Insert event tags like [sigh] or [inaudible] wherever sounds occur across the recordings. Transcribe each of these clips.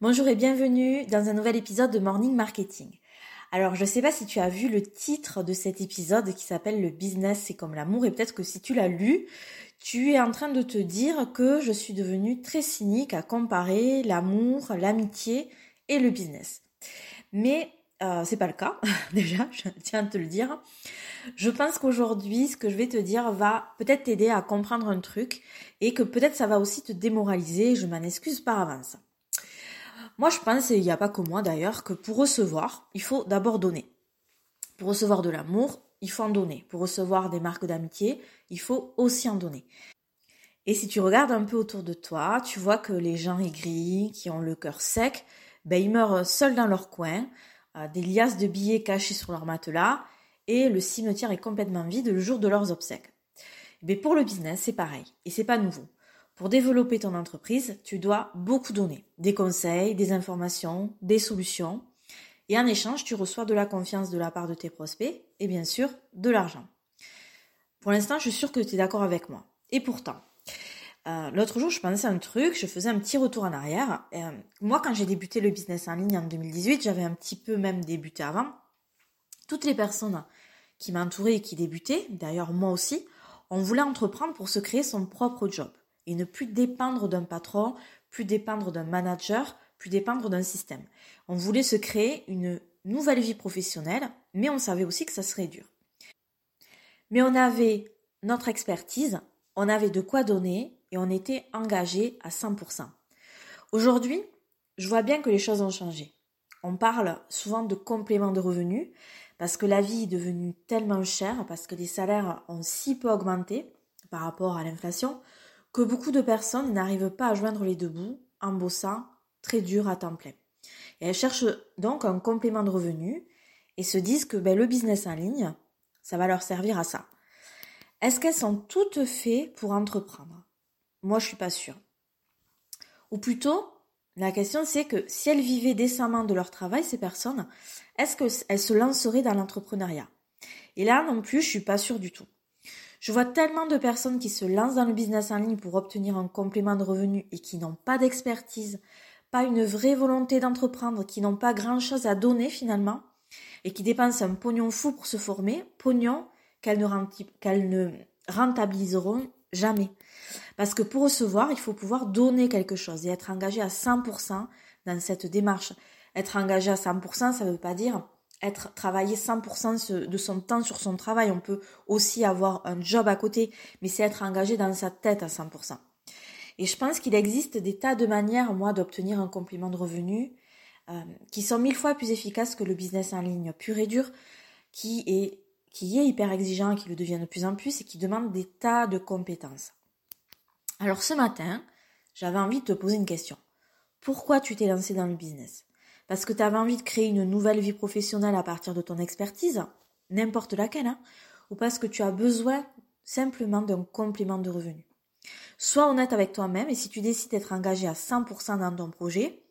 Bonjour et bienvenue dans un nouvel épisode de Morning Marketing. Alors, je ne sais pas si tu as vu le titre de cet épisode qui s'appelle Le business, c'est comme l'amour, et peut-être que si tu l'as lu, tu es en train de te dire que je suis devenue très cynique à comparer l'amour, l'amitié et le business. Mais euh, c'est pas le cas, [laughs] déjà, je tiens à te le dire. Je pense qu'aujourd'hui, ce que je vais te dire va peut-être t'aider à comprendre un truc et que peut-être ça va aussi te démoraliser, je m'en excuse par avance. Moi, je pense, et il n'y a pas que moi d'ailleurs, que pour recevoir, il faut d'abord donner. Pour recevoir de l'amour, il faut en donner. Pour recevoir des marques d'amitié, il faut aussi en donner. Et si tu regardes un peu autour de toi, tu vois que les gens aigris, qui ont le cœur sec, ben, ils meurent seuls dans leur coin, des liasses de billets cachés sur leur matelas, et le cimetière est complètement vide le jour de leurs obsèques. Mais ben, pour le business, c'est pareil, et c'est pas nouveau. Pour développer ton entreprise, tu dois beaucoup donner. Des conseils, des informations, des solutions. Et en échange, tu reçois de la confiance de la part de tes prospects et bien sûr de l'argent. Pour l'instant, je suis sûre que tu es d'accord avec moi. Et pourtant, euh, l'autre jour, je pensais à un truc, je faisais un petit retour en arrière. Euh, moi, quand j'ai débuté le business en ligne en 2018, j'avais un petit peu même débuté avant. Toutes les personnes qui m'entouraient et qui débutaient, d'ailleurs moi aussi, on voulait entreprendre pour se créer son propre job et ne plus dépendre d'un patron, plus dépendre d'un manager, plus dépendre d'un système. On voulait se créer une nouvelle vie professionnelle, mais on savait aussi que ça serait dur. Mais on avait notre expertise, on avait de quoi donner et on était engagé à 100%. Aujourd'hui, je vois bien que les choses ont changé. On parle souvent de complément de revenus parce que la vie est devenue tellement chère, parce que les salaires ont si peu augmenté par rapport à l'inflation, que beaucoup de personnes n'arrivent pas à joindre les deux bouts en bossant très dur à temps plein. Et elles cherchent donc un complément de revenus et se disent que ben, le business en ligne, ça va leur servir à ça. Est-ce qu'elles sont toutes faites pour entreprendre? Moi, je suis pas sûre. Ou plutôt, la question c'est que si elles vivaient décemment de leur travail, ces personnes, est-ce qu'elles se lanceraient dans l'entrepreneuriat? Et là non plus, je suis pas sûre du tout. Je vois tellement de personnes qui se lancent dans le business en ligne pour obtenir un complément de revenus et qui n'ont pas d'expertise, pas une vraie volonté d'entreprendre, qui n'ont pas grand-chose à donner finalement, et qui dépensent un pognon fou pour se former, pognon qu'elles ne, rentabiliseront jamais. Parce que pour recevoir, il faut pouvoir donner quelque chose et être engagé à 100% dans cette démarche. Être engagé à 100%, ça ne veut pas dire être travailler 100% de son temps sur son travail. On peut aussi avoir un job à côté, mais c'est être engagé dans sa tête à 100%. Et je pense qu'il existe des tas de manières, moi, d'obtenir un complément de revenu euh, qui sont mille fois plus efficaces que le business en ligne pur et dur, qui est, qui est hyper exigeant, qui le devient de plus en plus et qui demande des tas de compétences. Alors ce matin, j'avais envie de te poser une question. Pourquoi tu t'es lancé dans le business? Parce que tu avais envie de créer une nouvelle vie professionnelle à partir de ton expertise, n'importe laquelle, hein, ou parce que tu as besoin simplement d'un complément de revenu. Sois honnête avec toi-même et si tu décides d'être engagé à 100% dans ton projet,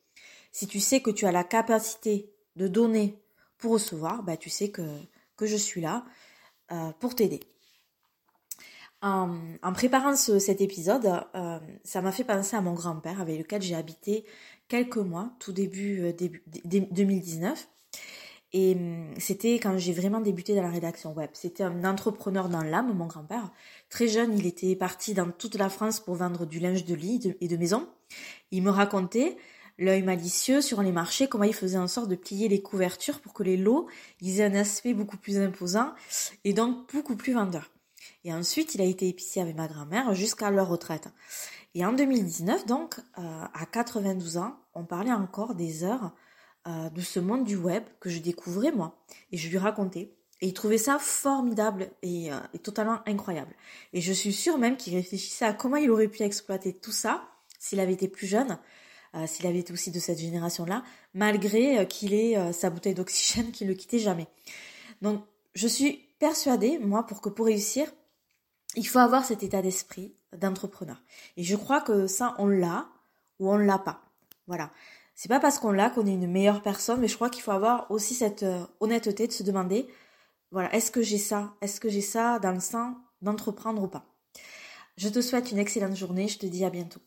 si tu sais que tu as la capacité de donner pour recevoir, bah, tu sais que, que je suis là euh, pour t'aider. En, préparant cet épisode, euh, ça m'a fait penser à mon grand-père avec lequel j'ai habité quelques mois, tout début, euh, début 2019. Et hum, c'était quand j'ai vraiment débuté dans la rédaction web. C'était un entrepreneur dans l'âme, mon grand-père. Très jeune, il était parti dans toute la France pour vendre du linge de lit et de maison. Il me racontait, l'œil malicieux sur les marchés, comment il faisait en sorte de plier les couvertures pour que les lots aient un aspect beaucoup plus imposant et donc beaucoup plus vendeur. Et ensuite, il a été épicier avec ma grand-mère jusqu'à leur retraite. Et en 2019, donc, euh, à 92 ans, on parlait encore des heures euh, de ce monde du web que je découvrais moi. Et je lui racontais. Et il trouvait ça formidable et, euh, et totalement incroyable. Et je suis sûre même qu'il réfléchissait à comment il aurait pu exploiter tout ça s'il avait été plus jeune, s'il avait été aussi de cette génération-là, malgré qu'il ait sa bouteille d'oxygène [laughs] qui ne le quittait jamais. Donc, je suis persuadée, moi, pour que pour réussir, il faut avoir cet état d'esprit d'entrepreneur. Et je crois que ça, on l'a ou on l'a pas. Voilà. C'est pas parce qu'on l'a qu'on est une meilleure personne, mais je crois qu'il faut avoir aussi cette euh, honnêteté de se demander, voilà, est-ce que j'ai ça? Est-ce que j'ai ça dans le sein d'entreprendre ou pas? Je te souhaite une excellente journée, je te dis à bientôt.